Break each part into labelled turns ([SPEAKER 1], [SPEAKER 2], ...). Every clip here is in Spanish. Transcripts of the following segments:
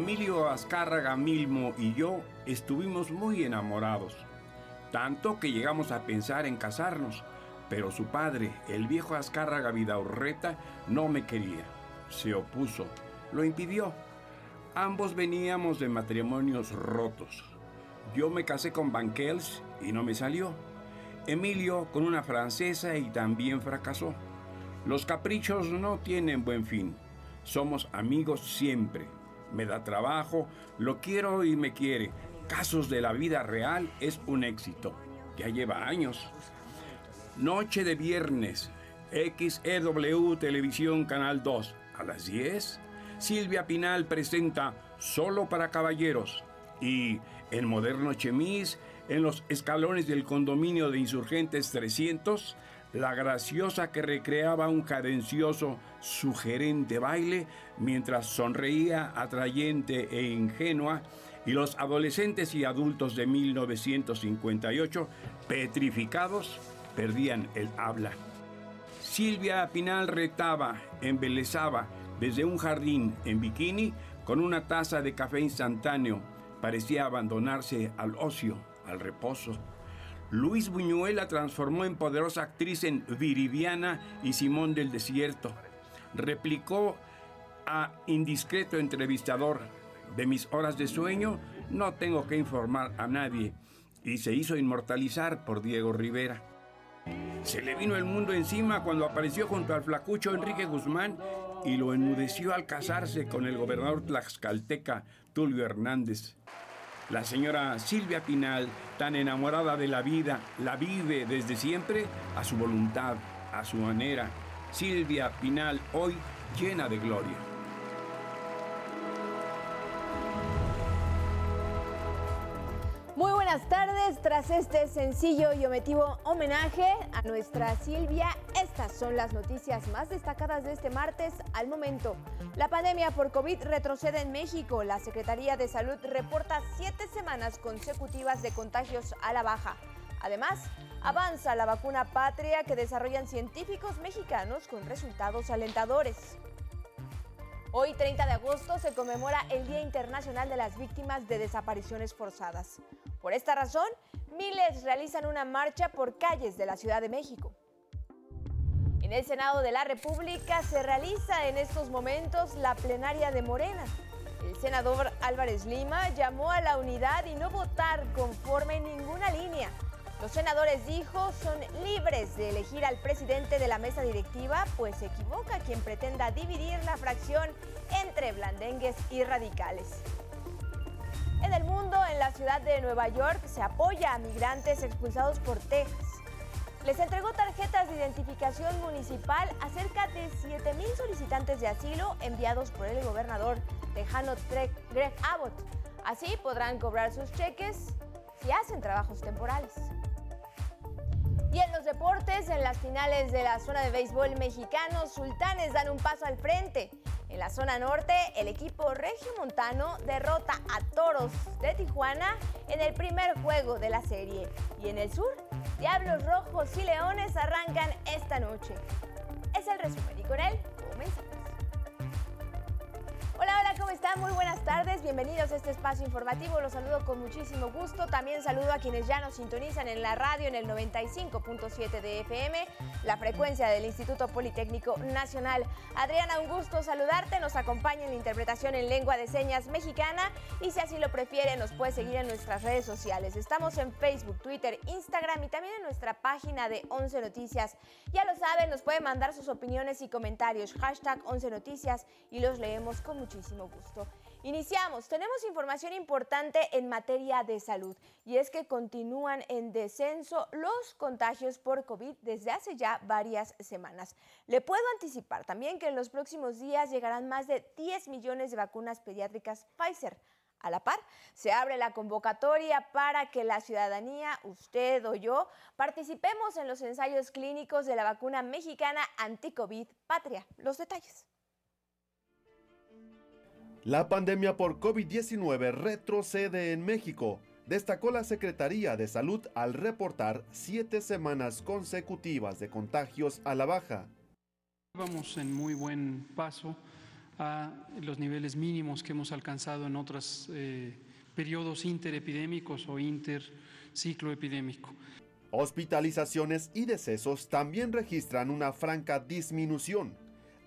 [SPEAKER 1] Emilio Azcárraga Milmo y yo estuvimos muy enamorados, tanto que llegamos a pensar en casarnos, pero su padre, el viejo Azcárraga Vidaurreta, no me quería. Se opuso, lo impidió. Ambos veníamos de matrimonios rotos. Yo me casé con Banquels y no me salió. Emilio con una francesa y también fracasó. Los caprichos no tienen buen fin. Somos amigos siempre. Me da trabajo, lo quiero y me quiere. Casos de la vida real es un éxito. Ya lleva años. Noche de viernes, XEW Televisión Canal 2, a las 10. Silvia Pinal presenta Solo para Caballeros. Y en Moderno Chemis, en los escalones del condominio de Insurgentes 300, la graciosa que recreaba un cadencioso, sugerente baile mientras sonreía atrayente e ingenua, y los adolescentes y adultos de 1958, petrificados, perdían el habla. Silvia Pinal retaba, embelezaba desde un jardín en bikini con una taza de café instantáneo. Parecía abandonarse al ocio, al reposo. Luis Buñuel la transformó en poderosa actriz en Viridiana y Simón del Desierto. Replicó a indiscreto entrevistador, de mis horas de sueño no tengo que informar a nadie, y se hizo inmortalizar por Diego Rivera. Se le vino el mundo encima cuando apareció junto al flacucho Enrique Guzmán y lo enmudeció al casarse con el gobernador tlaxcalteca Tulio Hernández. La señora Silvia Pinal, tan enamorada de la vida, la vive desde siempre a su voluntad, a su manera. Silvia Pinal hoy llena de gloria.
[SPEAKER 2] Buenas tardes, tras este sencillo y omitivo homenaje a nuestra Silvia, estas son las noticias más destacadas de este martes al momento. La pandemia por COVID retrocede en México. La Secretaría de Salud reporta siete semanas consecutivas de contagios a la baja. Además, avanza la vacuna patria que desarrollan científicos mexicanos con resultados alentadores. Hoy, 30 de agosto, se conmemora el Día Internacional de las Víctimas de Desapariciones Forzadas. Por esta razón, miles realizan una marcha por calles de la Ciudad de México. En el Senado de la República se realiza en estos momentos la plenaria de Morena. El senador Álvarez Lima llamó a la unidad y no votar conforme ninguna línea. Los senadores, dijo, son libres de elegir al presidente de la mesa directiva, pues se equivoca quien pretenda dividir la fracción entre blandengues y radicales. En el mundo, en la ciudad de Nueva York, se apoya a migrantes expulsados por Texas. Les entregó tarjetas de identificación municipal a cerca de 7.000 solicitantes de asilo enviados por el gobernador tejano Greg Abbott. Así podrán cobrar sus cheques si hacen trabajos temporales. Y en los deportes, en las finales de la zona de béisbol mexicano, Sultanes dan un paso al frente. En la zona norte, el equipo regiomontano derrota a Toros de Tijuana en el primer juego de la serie. Y en el sur, Diablos Rojos y Leones arrancan esta noche. Es el resumen y con él están? Muy buenas tardes, bienvenidos a este espacio informativo, los saludo con muchísimo gusto, también saludo a quienes ya nos sintonizan en la radio en el 95.7 de FM, la frecuencia del Instituto Politécnico Nacional. Adriana, un gusto saludarte, nos acompaña en la interpretación en lengua de señas mexicana y si así lo prefiere nos puede seguir en nuestras redes sociales. Estamos en Facebook, Twitter, Instagram y también en nuestra página de 11 Noticias. Ya lo saben, nos pueden mandar sus opiniones y comentarios, hashtag 11 Noticias y los leemos con muchísimo gusto. Iniciamos. Tenemos información importante en materia de salud y es que continúan en descenso los contagios por COVID desde hace ya varias semanas. Le puedo anticipar también que en los próximos días llegarán más de 10 millones de vacunas pediátricas Pfizer. A la par, se abre la convocatoria para que la ciudadanía, usted o yo, participemos en los ensayos clínicos de la vacuna mexicana anti-COVID Patria. Los detalles.
[SPEAKER 3] La pandemia por COVID-19 retrocede en México, destacó la Secretaría de Salud al reportar siete semanas consecutivas de contagios a la baja.
[SPEAKER 4] Vamos en muy buen paso a los niveles mínimos que hemos alcanzado en otros eh, periodos interepidémicos o interciclo epidémico.
[SPEAKER 3] Hospitalizaciones y decesos también registran una franca disminución.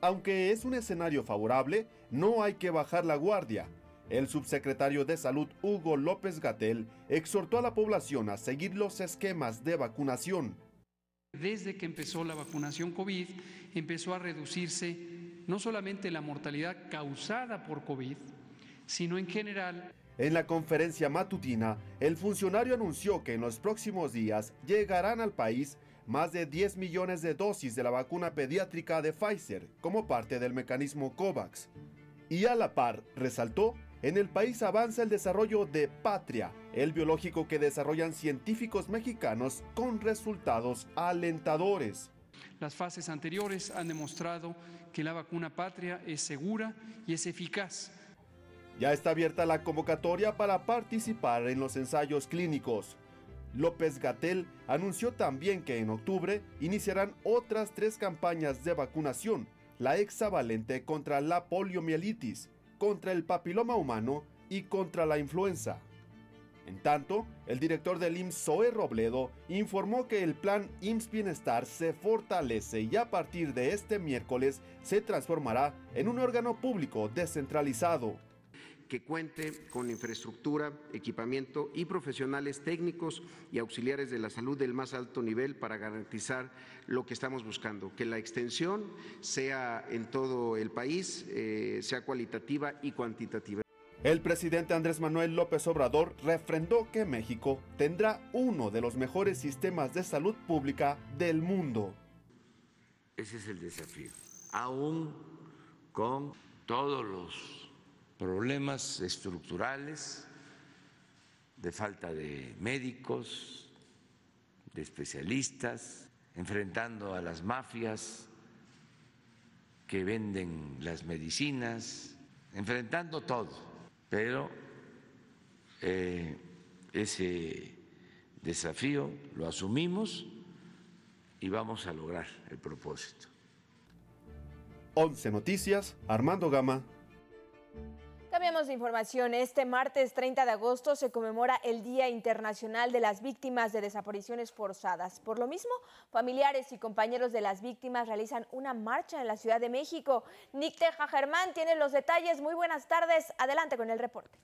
[SPEAKER 3] Aunque es un escenario favorable, no hay que bajar la guardia. El subsecretario de Salud Hugo López Gatel exhortó a la población a seguir los esquemas de vacunación.
[SPEAKER 4] Desde que empezó la vacunación COVID, empezó a reducirse no solamente la mortalidad causada por COVID, sino en general
[SPEAKER 3] en la conferencia matutina, el funcionario anunció que en los próximos días llegarán al país más de 10 millones de dosis de la vacuna pediátrica de Pfizer como parte del mecanismo COVAX. Y a la par, resaltó, en el país avanza el desarrollo de Patria, el biológico que desarrollan científicos mexicanos con resultados alentadores.
[SPEAKER 4] Las fases anteriores han demostrado que la vacuna Patria es segura y es eficaz
[SPEAKER 3] ya está abierta la convocatoria para participar en los ensayos clínicos. López Gatel anunció también que en octubre iniciarán otras tres campañas de vacunación, la hexavalente contra la poliomielitis, contra el papiloma humano y contra la influenza. En tanto, el director del IMSS, Zoe Robledo, informó que el plan IMSS Bienestar se fortalece y a partir de este miércoles se transformará en un órgano público descentralizado
[SPEAKER 5] que cuente con infraestructura, equipamiento y profesionales técnicos y auxiliares de la salud del más alto nivel para garantizar lo que estamos buscando, que la extensión sea en todo el país, eh, sea cualitativa y cuantitativa.
[SPEAKER 3] El presidente Andrés Manuel López Obrador refrendó que México tendrá uno de los mejores sistemas de salud pública del mundo.
[SPEAKER 6] Ese es el desafío, aún con todos los problemas estructurales de falta de médicos, de especialistas, enfrentando a las mafias que venden las medicinas, enfrentando todo, pero eh, ese desafío lo asumimos y vamos a lograr el propósito.
[SPEAKER 3] 11 Noticias, Armando Gama,
[SPEAKER 2] Cambiamos de información. Este martes 30 de agosto se conmemora el Día Internacional de las Víctimas de Desapariciones Forzadas. Por lo mismo, familiares y compañeros de las víctimas realizan una marcha en la Ciudad de México. Nick Teja Germán tiene los detalles. Muy buenas tardes. Adelante con el reporte.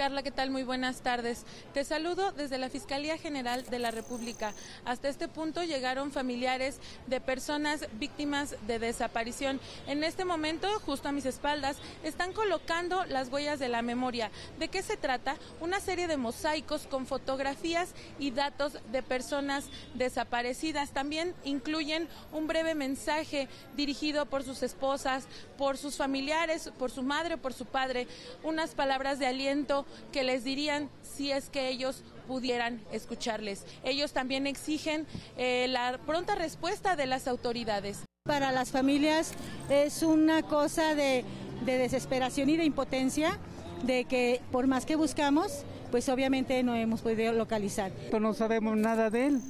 [SPEAKER 7] Carla, ¿qué tal? Muy buenas tardes. Te saludo desde la Fiscalía General de la República. Hasta este punto llegaron familiares de personas víctimas de desaparición. En este momento, justo a mis espaldas, están colocando las huellas de la memoria. ¿De qué se trata? Una serie de mosaicos con fotografías y datos de personas desaparecidas. También incluyen un breve mensaje dirigido por sus esposas, por sus familiares, por su madre por su padre. Unas palabras de aliento que les dirían si es que ellos pudieran escucharles. Ellos también exigen eh, la pronta respuesta de las autoridades.
[SPEAKER 8] Para las familias es una cosa de, desesperación y de impotencia, de que por más que buscamos, pues obviamente no hemos podido localizar.
[SPEAKER 9] No sabemos nada de él.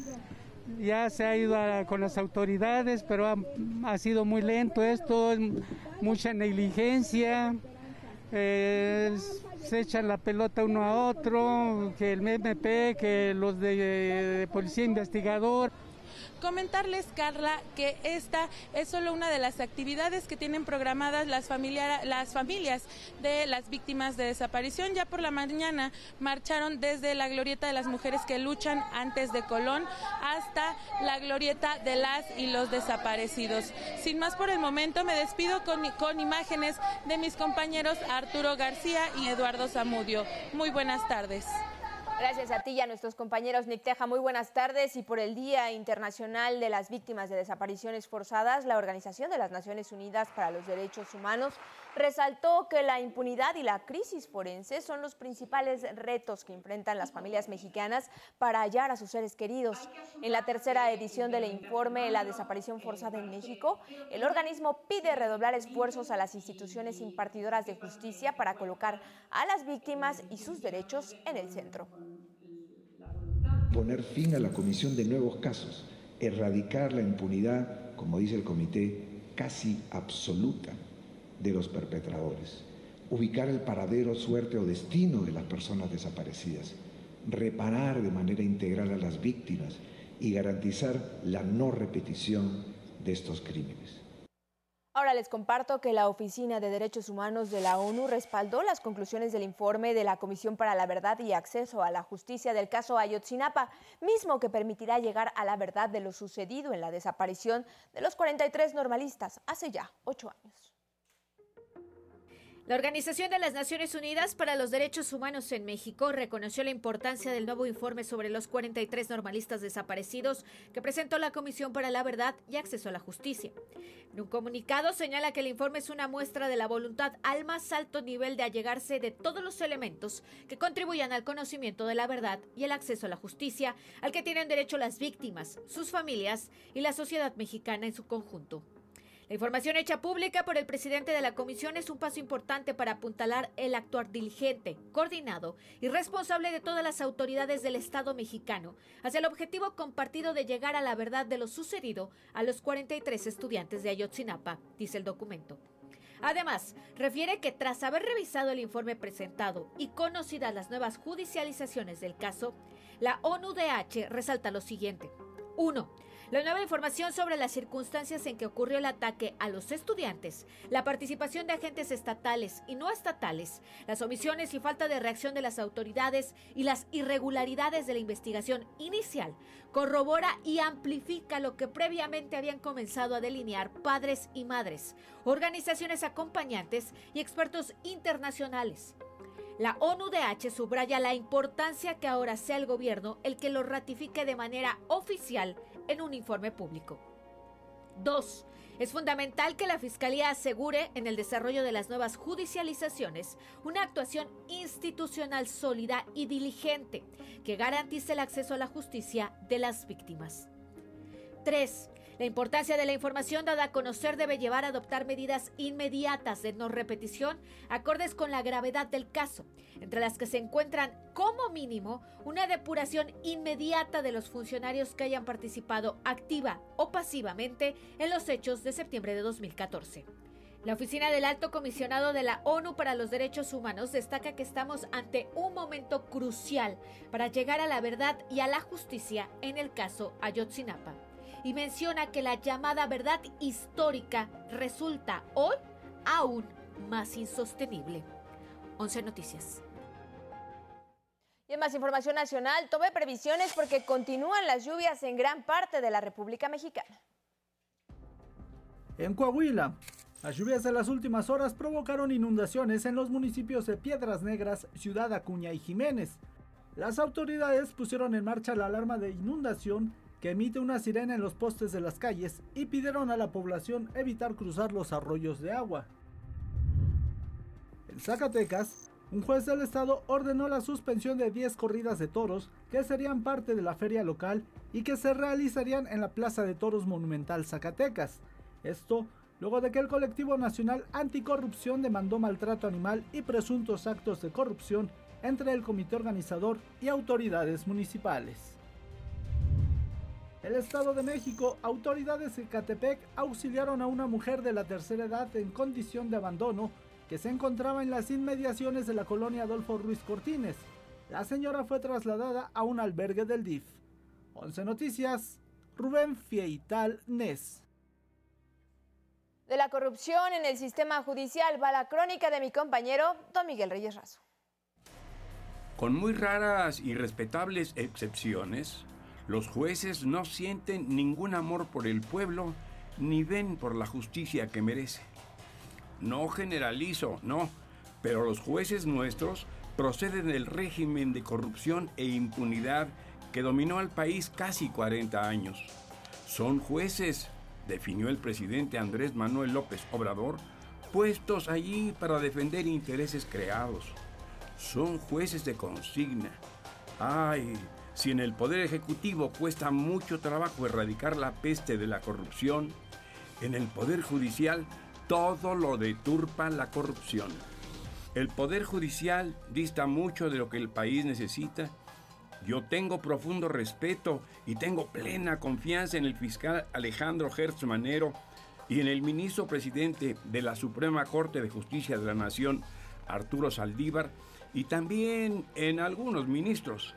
[SPEAKER 9] Ya se ha ido con las autoridades, pero ha, ha sido muy lento esto, mucha negligencia. Eh, se echan la pelota uno a otro, que el MP, que los de policía investigador.
[SPEAKER 7] Comentarles, Carla, que esta es solo una de las actividades que tienen programadas las, las familias de las víctimas de desaparición. Ya por la mañana marcharon desde la glorieta de las mujeres que luchan antes de Colón hasta la glorieta de las y los desaparecidos. Sin más por el momento, me despido con, con imágenes de mis compañeros Arturo García y Eduardo Zamudio. Muy buenas tardes.
[SPEAKER 2] Gracias a ti y a nuestros compañeros Nick Teja. Muy buenas tardes. Y por el Día Internacional de las Víctimas de Desapariciones Forzadas, la Organización de las Naciones Unidas para los Derechos Humanos resaltó que la impunidad y la crisis forense son los principales retos que enfrentan las familias mexicanas para hallar a sus seres queridos. En la tercera edición del informe La desaparición forzada en México, el organismo pide redoblar esfuerzos a las instituciones impartidoras de justicia para colocar a las víctimas y sus derechos en el centro.
[SPEAKER 10] Poner fin a la comisión de nuevos casos, erradicar la impunidad, como dice el comité, casi absoluta de los perpetradores, ubicar el paradero, suerte o destino de las personas desaparecidas, reparar de manera integral a las víctimas y garantizar la no repetición de estos crímenes.
[SPEAKER 2] Ahora les comparto que la Oficina de Derechos Humanos de la ONU respaldó las conclusiones del informe de la Comisión para la Verdad y Acceso a la Justicia del caso Ayotzinapa, mismo que permitirá llegar a la verdad de lo sucedido en la desaparición de los 43 normalistas hace ya ocho años.
[SPEAKER 11] La Organización de las Naciones Unidas para los Derechos Humanos en México reconoció la importancia del nuevo informe sobre los 43 normalistas desaparecidos que presentó la Comisión para la Verdad y Acceso a la Justicia. En un comunicado señala que el informe es una muestra de la voluntad al más alto nivel de allegarse de todos los elementos que contribuyan al conocimiento de la verdad y el acceso a la justicia al que tienen derecho las víctimas, sus familias y la sociedad mexicana en su conjunto. La información hecha pública por el presidente de la comisión es un paso importante para apuntalar el actuar diligente, coordinado y responsable de todas las autoridades del Estado mexicano hacia el objetivo compartido de llegar a la verdad de lo sucedido a los 43 estudiantes de Ayotzinapa, dice el documento. Además, refiere que tras haber revisado el informe presentado y conocidas las nuevas judicializaciones del caso, la ONUDH resalta lo siguiente. 1 la nueva información sobre las circunstancias en que ocurrió el ataque a los estudiantes, la participación de agentes estatales y no estatales, las omisiones y falta de reacción de las autoridades y las irregularidades de la investigación inicial, corrobora y amplifica lo que previamente habían comenzado a delinear padres y madres, organizaciones acompañantes y expertos internacionales. La ONUDH subraya la importancia que ahora sea el gobierno el que lo ratifique de manera oficial en un informe público. 2. Es fundamental que la Fiscalía asegure en el desarrollo de las nuevas judicializaciones una actuación institucional sólida y diligente que garantice el acceso a la justicia de las víctimas. 3. La importancia de la información dada a conocer debe llevar a adoptar medidas inmediatas de no repetición acordes con la gravedad del caso, entre las que se encuentran como mínimo una depuración inmediata de los funcionarios que hayan participado activa o pasivamente en los hechos de septiembre de 2014. La Oficina del Alto Comisionado de la ONU para los Derechos Humanos destaca que estamos ante un momento crucial para llegar a la verdad y a la justicia en el caso Ayotzinapa y menciona que la llamada verdad histórica resulta hoy aún más insostenible. 11 Noticias.
[SPEAKER 2] Y en más información nacional, tome previsiones porque continúan las lluvias en gran parte de la República Mexicana.
[SPEAKER 12] En Coahuila, las lluvias de las últimas horas provocaron inundaciones en los municipios de Piedras Negras, Ciudad Acuña y Jiménez. Las autoridades pusieron en marcha la alarma de inundación que emite una sirena en los postes de las calles y pidieron a la población evitar cruzar los arroyos de agua. En Zacatecas, un juez del estado ordenó la suspensión de 10 corridas de toros que serían parte de la feria local y que se realizarían en la Plaza de Toros Monumental Zacatecas. Esto luego de que el colectivo nacional anticorrupción demandó maltrato animal y presuntos actos de corrupción entre el comité organizador y autoridades municipales. El Estado de México, autoridades de Catepec auxiliaron a una mujer de la tercera edad en condición de abandono que se encontraba en las inmediaciones de la colonia Adolfo Ruiz Cortines. La señora fue trasladada a un albergue del DIF. 11 Noticias, Rubén Fieital Nes.
[SPEAKER 2] De la corrupción en el sistema judicial va la crónica de mi compañero Don Miguel Reyes Razo.
[SPEAKER 1] Con muy raras y respetables excepciones, los jueces no sienten ningún amor por el pueblo ni ven por la justicia que merece. No generalizo, no, pero los jueces nuestros proceden del régimen de corrupción e impunidad que dominó al país casi 40 años. Son jueces, definió el presidente Andrés Manuel López Obrador, puestos allí para defender intereses creados. Son jueces de consigna. Ay, si en el Poder Ejecutivo cuesta mucho trabajo erradicar la peste de la corrupción, en el Poder Judicial todo lo deturpa la corrupción. El Poder Judicial dista mucho de lo que el país necesita. Yo tengo profundo respeto y tengo plena confianza en el fiscal Alejandro Hertz Manero, y en el ministro presidente de la Suprema Corte de Justicia de la Nación, Arturo Saldívar, y también en algunos ministros.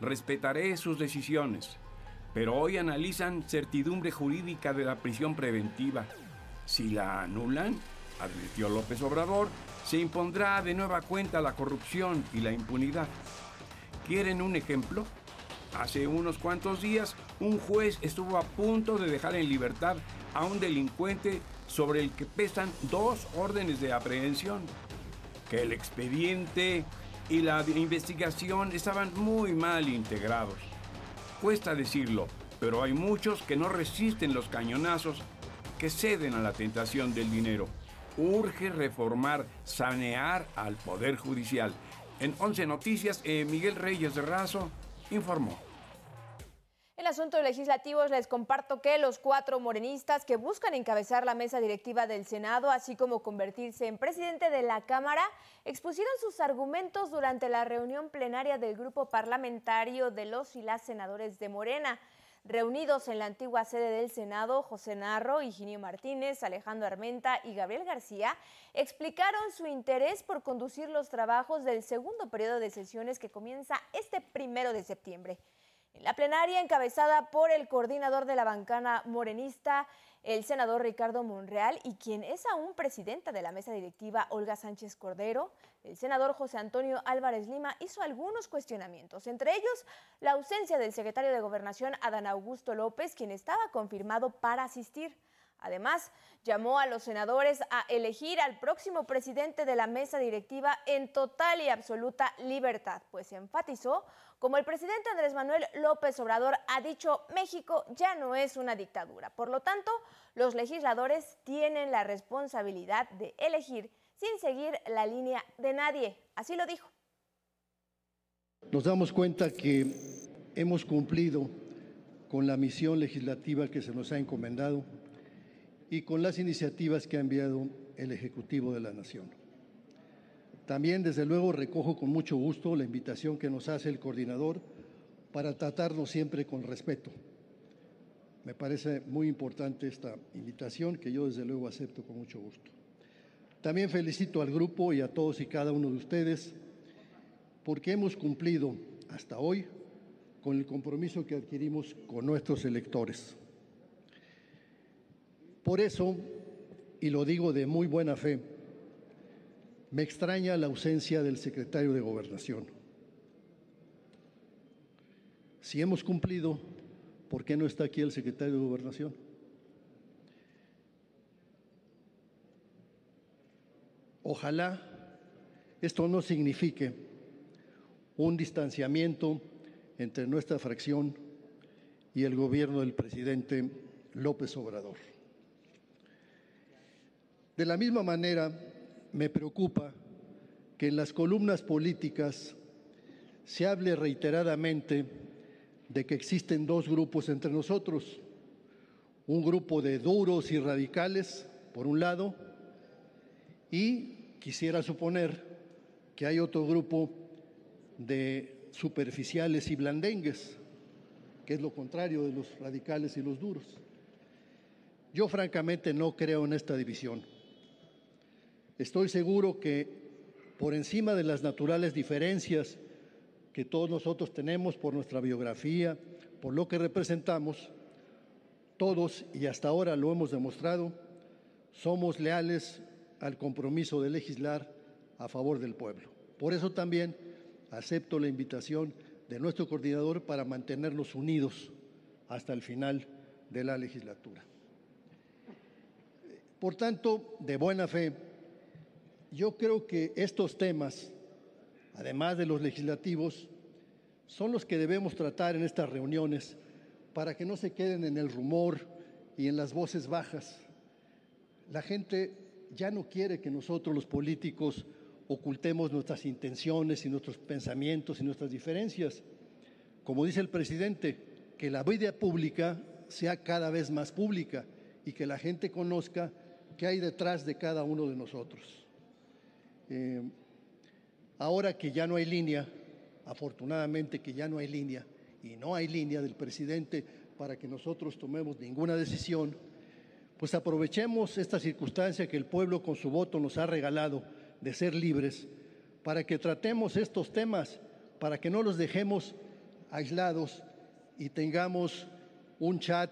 [SPEAKER 1] Respetaré sus decisiones, pero hoy analizan certidumbre jurídica de la prisión preventiva. Si la anulan, advirtió López Obrador, se impondrá de nueva cuenta la corrupción y la impunidad. ¿Quieren un ejemplo? Hace unos cuantos días, un juez estuvo a punto de dejar en libertad a un delincuente sobre el que pesan dos órdenes de aprehensión. Que el expediente y la investigación estaban muy mal integrados. Cuesta decirlo, pero hay muchos que no resisten los cañonazos, que ceden a la tentación del dinero. Urge reformar, sanear al Poder Judicial. En 11 Noticias, eh, Miguel Reyes de Razo informó.
[SPEAKER 2] Asuntos legislativos les comparto que los cuatro morenistas que buscan encabezar la mesa directiva del Senado, así como convertirse en presidente de la Cámara, expusieron sus argumentos durante la reunión plenaria del grupo parlamentario de los y las senadores de Morena. Reunidos en la antigua sede del Senado, José Narro, Higinio Martínez, Alejandro Armenta y Gabriel García explicaron su interés por conducir los trabajos del segundo periodo de sesiones que comienza este primero de septiembre. En la plenaria encabezada por el coordinador de la bancana morenista, el senador Ricardo Monreal, y quien es aún presidenta de la mesa directiva, Olga Sánchez Cordero, el senador José Antonio Álvarez Lima hizo algunos cuestionamientos, entre ellos la ausencia del secretario de Gobernación, Adán Augusto López, quien estaba confirmado para asistir. Además, llamó a los senadores a elegir al próximo presidente de la mesa directiva en total y absoluta libertad, pues enfatizó, como el presidente Andrés Manuel López Obrador ha dicho, México ya no es una dictadura. Por lo tanto, los legisladores tienen la responsabilidad de elegir sin seguir la línea de nadie. Así lo dijo.
[SPEAKER 13] Nos damos cuenta que hemos cumplido con la misión legislativa que se nos ha encomendado y con las iniciativas que ha enviado el Ejecutivo de la Nación. También, desde luego, recojo con mucho gusto la invitación que nos hace el coordinador para tratarnos siempre con respeto. Me parece muy importante esta invitación que yo, desde luego, acepto con mucho gusto. También felicito al grupo y a todos y cada uno de ustedes porque hemos cumplido hasta hoy con el compromiso que adquirimos con nuestros electores. Por eso, y lo digo de muy buena fe, me extraña la ausencia del secretario de Gobernación. Si hemos cumplido, ¿por qué no está aquí el secretario de Gobernación? Ojalá esto no signifique un distanciamiento entre nuestra fracción y el gobierno del presidente López Obrador. De la misma manera, me preocupa que en las columnas políticas se hable reiteradamente de que existen dos grupos entre nosotros, un grupo de duros y radicales, por un lado, y quisiera suponer que hay otro grupo de superficiales y blandengues, que es lo contrario de los radicales y los duros. Yo francamente no creo en esta división. Estoy seguro que por encima de las naturales diferencias que todos nosotros tenemos por nuestra biografía, por lo que representamos, todos, y hasta ahora lo hemos demostrado, somos leales al compromiso de legislar a favor del pueblo. Por eso también acepto la invitación de nuestro coordinador para mantenernos unidos hasta el final de la legislatura. Por tanto, de buena fe, yo creo que estos temas, además de los legislativos, son los que debemos tratar en estas reuniones para que no se queden en el rumor y en las voces bajas. La gente ya no quiere que nosotros los políticos ocultemos nuestras intenciones y nuestros pensamientos y nuestras diferencias. Como dice el presidente, que la vida pública sea cada vez más pública y que la gente conozca qué hay detrás de cada uno de nosotros. Eh, ahora que ya no hay línea, afortunadamente que ya no hay línea, y no hay línea del presidente para que nosotros tomemos ninguna decisión, pues aprovechemos esta circunstancia que el pueblo con su voto nos ha regalado de ser libres para que tratemos estos temas, para que no los dejemos aislados y tengamos un chat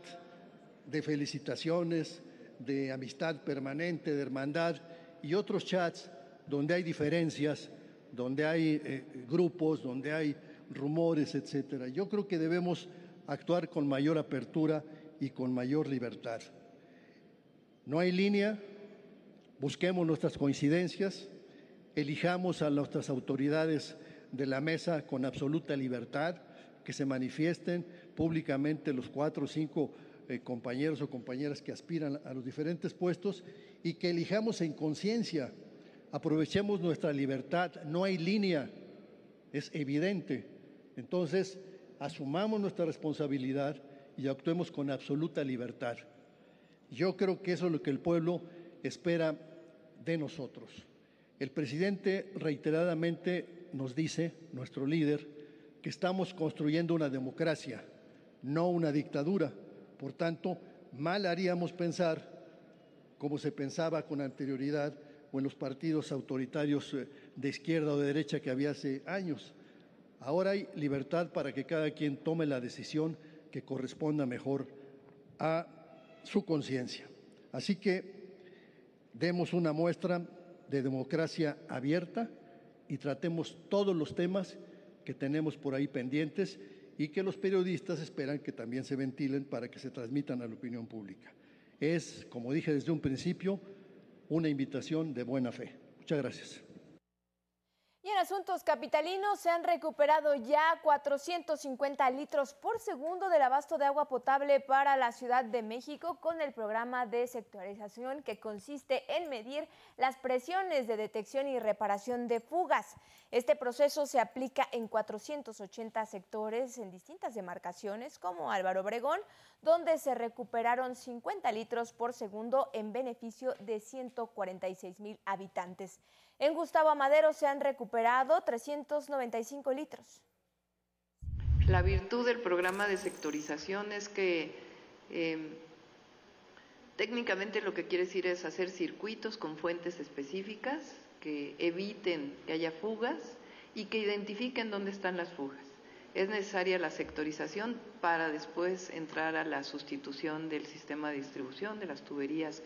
[SPEAKER 13] de felicitaciones, de amistad permanente, de hermandad y otros chats donde hay diferencias, donde hay eh, grupos, donde hay rumores, etcétera. Yo creo que debemos actuar con mayor apertura y con mayor libertad. No hay línea, busquemos nuestras coincidencias, elijamos a nuestras autoridades de la mesa con absoluta libertad, que se manifiesten públicamente los cuatro o cinco eh, compañeros o compañeras que aspiran a los diferentes puestos y que elijamos en conciencia, aprovechemos nuestra libertad, no hay línea, es evidente. Entonces, asumamos nuestra responsabilidad y actuemos con absoluta libertad. Yo creo que eso es lo que el pueblo espera de nosotros. El presidente reiteradamente nos dice, nuestro líder, que estamos construyendo una democracia, no una dictadura. Por tanto, mal haríamos pensar, como se pensaba con anterioridad o en los partidos autoritarios eh, de izquierda o de derecha que había hace años. Ahora hay libertad para que cada quien tome la decisión que corresponda mejor a su conciencia. Así que demos una muestra de democracia abierta y tratemos todos los temas que tenemos por ahí pendientes y que los periodistas esperan que también se ventilen para que se transmitan a la opinión pública. Es, como dije desde un principio, una invitación de buena fe. Muchas gracias.
[SPEAKER 2] Y en asuntos capitalinos se han recuperado ya 450 litros por segundo del abasto de agua potable para la Ciudad de México con el programa de sectorización que consiste en medir las presiones de detección y reparación de fugas. Este proceso se aplica en 480 sectores en distintas demarcaciones como Álvaro Obregón, donde se recuperaron 50 litros por segundo en beneficio de 146 mil habitantes. En Gustavo Amadero se han recuperado 395 litros.
[SPEAKER 14] La virtud del programa de sectorización es que em, técnicamente lo que quiere decir es hacer circuitos con fuentes específicas que eviten que haya fugas y que identifiquen dónde están las fugas. Es necesaria la sectorización para después entrar a la sustitución del sistema de distribución de las tuberías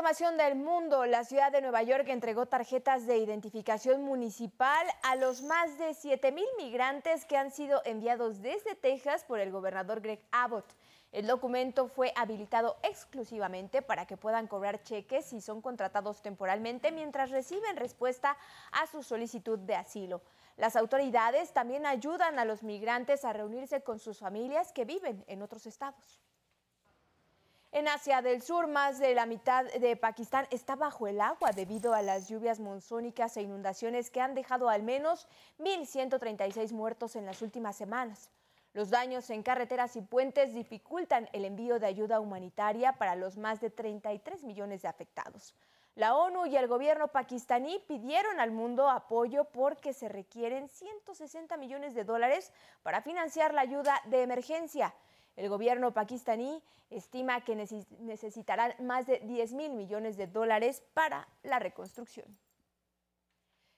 [SPEAKER 2] información del mundo, la ciudad de Nueva York entregó tarjetas de identificación municipal a los más de 7 mil migrantes que han sido enviados desde Texas por el gobernador Greg Abbott. El documento fue habilitado exclusivamente para que puedan cobrar cheques si son contratados temporalmente mientras reciben respuesta a su solicitud de asilo. Las autoridades también ayudan a los migrantes a reunirse con sus familias que viven en otros estados. En Asia del Sur, más de la mitad de Pakistán está bajo el agua debido a las lluvias monzónicas e inundaciones que han dejado al menos 1.136 muertos en las últimas semanas. Los daños en carreteras y puentes dificultan el envío de ayuda humanitaria para los más de 33 millones de afectados. La ONU y el gobierno pakistaní pidieron al mundo apoyo porque se requieren 160 millones de dólares para financiar la ayuda de emergencia. El gobierno pakistaní estima que necesitarán más de 10 mil millones de dólares para la reconstrucción.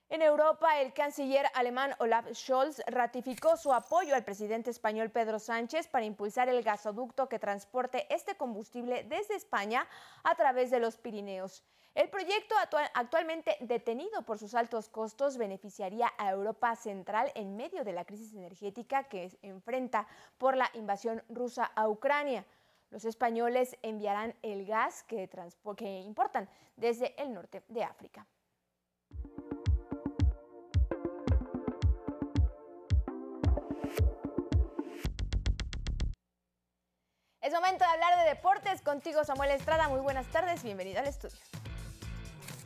[SPEAKER 2] En Europa, el canciller alemán Olaf Scholz ratificó su apoyo al presidente español Pedro Sánchez para impulsar el gasoducto que transporte este combustible desde España a través de los Pirineos. El proyecto actualmente detenido por sus altos costos beneficiaría a Europa Central en medio de la crisis energética que enfrenta por la invasión rusa a Ucrania. Los españoles enviarán el gas que, importan desde el norte de África. Es momento de hablar de deportes contigo, Samuel Estrada. Muy buenas tardes, bienvenido al estudio.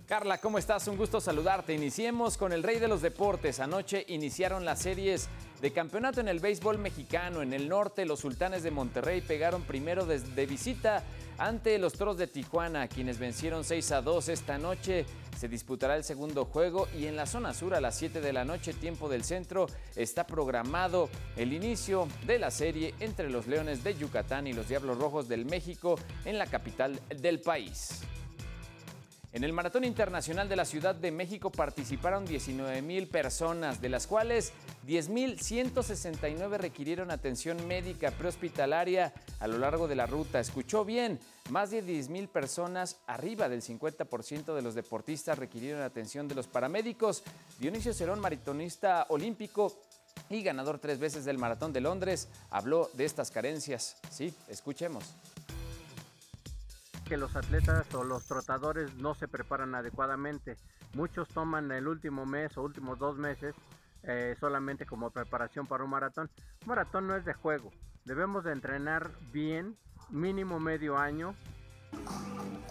[SPEAKER 15] Carla, ¿cómo estás? Un gusto saludarte. Iniciemos con el rey de los deportes. Anoche iniciaron las series de campeonato en el béisbol mexicano. En el norte, los sultanes de Monterrey pegaron primero desde visita ante los Toros de Tijuana, quienes vencieron 6 a 2 esta noche. Se disputará el segundo juego y en la zona sur a las 7 de la noche, tiempo del centro, está programado el inicio de la serie entre los Leones de Yucatán y los Diablos Rojos del México en la capital del país. En el Maratón Internacional de la Ciudad de México participaron 19 mil personas, de las cuales 10.169 requirieron atención médica prehospitalaria a lo largo de la ruta. Escuchó bien, más de 10.000 personas, arriba del 50% de los deportistas requirieron atención de los paramédicos. Dionisio Cerón, maratonista olímpico, y ganador tres veces del Maratón de Londres, habló de estas carencias. Sí, escuchemos
[SPEAKER 16] que los atletas o los trotadores no se preparan adecuadamente. Muchos toman el último mes o últimos dos meses eh, solamente como preparación para un maratón. Un maratón no es de juego. Debemos de entrenar bien, mínimo medio año,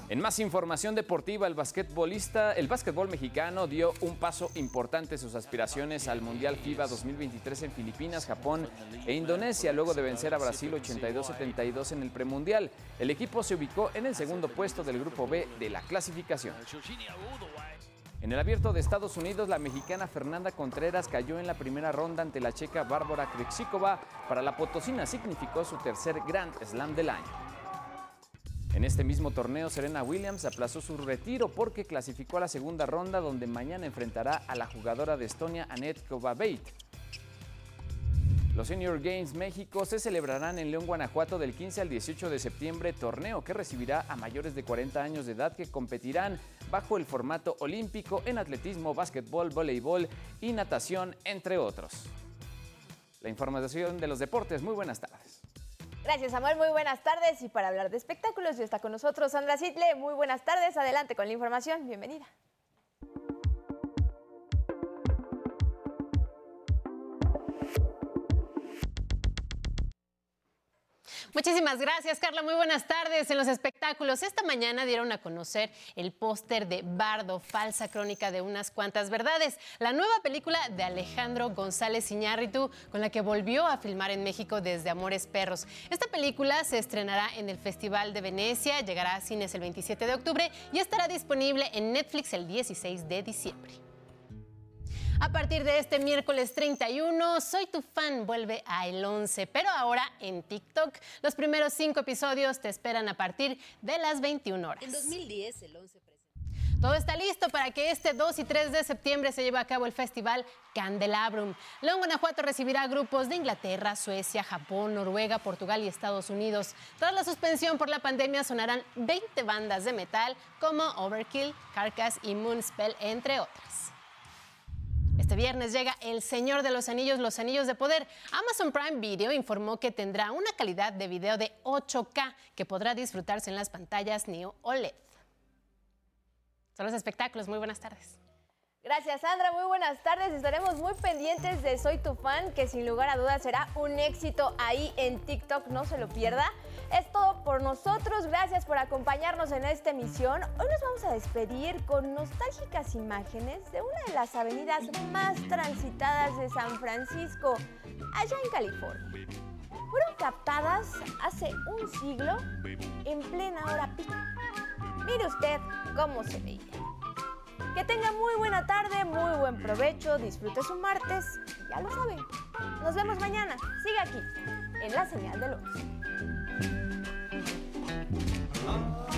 [SPEAKER 15] en más información deportiva, el basquetbolista, el básquetbol mexicano dio un paso importante en sus aspiraciones al Mundial FIBA 2023 en Filipinas, Japón e Indonesia, luego de vencer a Brasil 82-72 en el premundial. El equipo se ubicó en el segundo puesto del grupo B de la clasificación. En el abierto de Estados Unidos, la mexicana Fernanda Contreras cayó en la primera ronda ante la checa Bárbara Krejcikova. Para la Potosina significó su tercer Grand Slam del año. En este mismo torneo, Serena Williams aplazó su retiro porque clasificó a la segunda ronda donde mañana enfrentará a la jugadora de Estonia Annette Kovabeit. Los Senior Games México se celebrarán en León, Guanajuato del 15 al 18 de septiembre, torneo que recibirá a mayores de 40 años de edad que competirán bajo el formato olímpico en atletismo, básquetbol, voleibol y natación, entre otros. La información de los deportes, muy buenas tardes.
[SPEAKER 2] Gracias, Samuel. Muy buenas tardes. Y para hablar de espectáculos, ya está con nosotros Sandra Sitle. Muy buenas tardes. Adelante con la información. Bienvenida.
[SPEAKER 17] Muchísimas gracias, Carla. Muy buenas tardes. En los espectáculos, esta mañana dieron a conocer el póster de Bardo, falsa crónica de unas cuantas verdades, la nueva película de Alejandro González Iñárritu, con la que volvió a filmar en México desde Amores Perros. Esta película se estrenará en el Festival de Venecia, llegará a cines el 27 de octubre y estará disponible en Netflix el 16 de diciembre. A partir de este miércoles 31, Soy tu fan vuelve a El 11, pero ahora en TikTok. Los primeros cinco episodios te esperan a partir de las 21 horas.
[SPEAKER 18] En 2010, El 11
[SPEAKER 17] todo está listo para que este 2 y 3 de septiembre se lleve a cabo el festival Candelabrum. León, Guanajuato recibirá grupos de Inglaterra, Suecia, Japón, Noruega, Portugal y Estados Unidos. Tras la suspensión por la pandemia sonarán 20 bandas de metal como Overkill, Carcass y Moonspell, entre otras. Este viernes llega El Señor de los Anillos, Los Anillos de Poder. Amazon Prime Video informó que tendrá una calidad de video de 8K que podrá disfrutarse en las pantallas Neo OLED. Son los espectáculos. Muy buenas tardes.
[SPEAKER 2] Gracias Sandra, muy buenas tardes. Estaremos muy pendientes de Soy tu fan, que sin lugar a dudas será un éxito ahí en TikTok, no se lo pierda. Es todo por nosotros, gracias por acompañarnos en esta emisión. Hoy nos vamos a despedir con nostálgicas imágenes de una de las avenidas más transitadas de San Francisco, allá en California. Fueron captadas hace un siglo en plena hora pico. Mire usted cómo se veía. Que tenga muy buena tarde, muy buen provecho, disfrute su martes, ya lo saben. Nos vemos mañana, siga aquí, en la señal de Oh.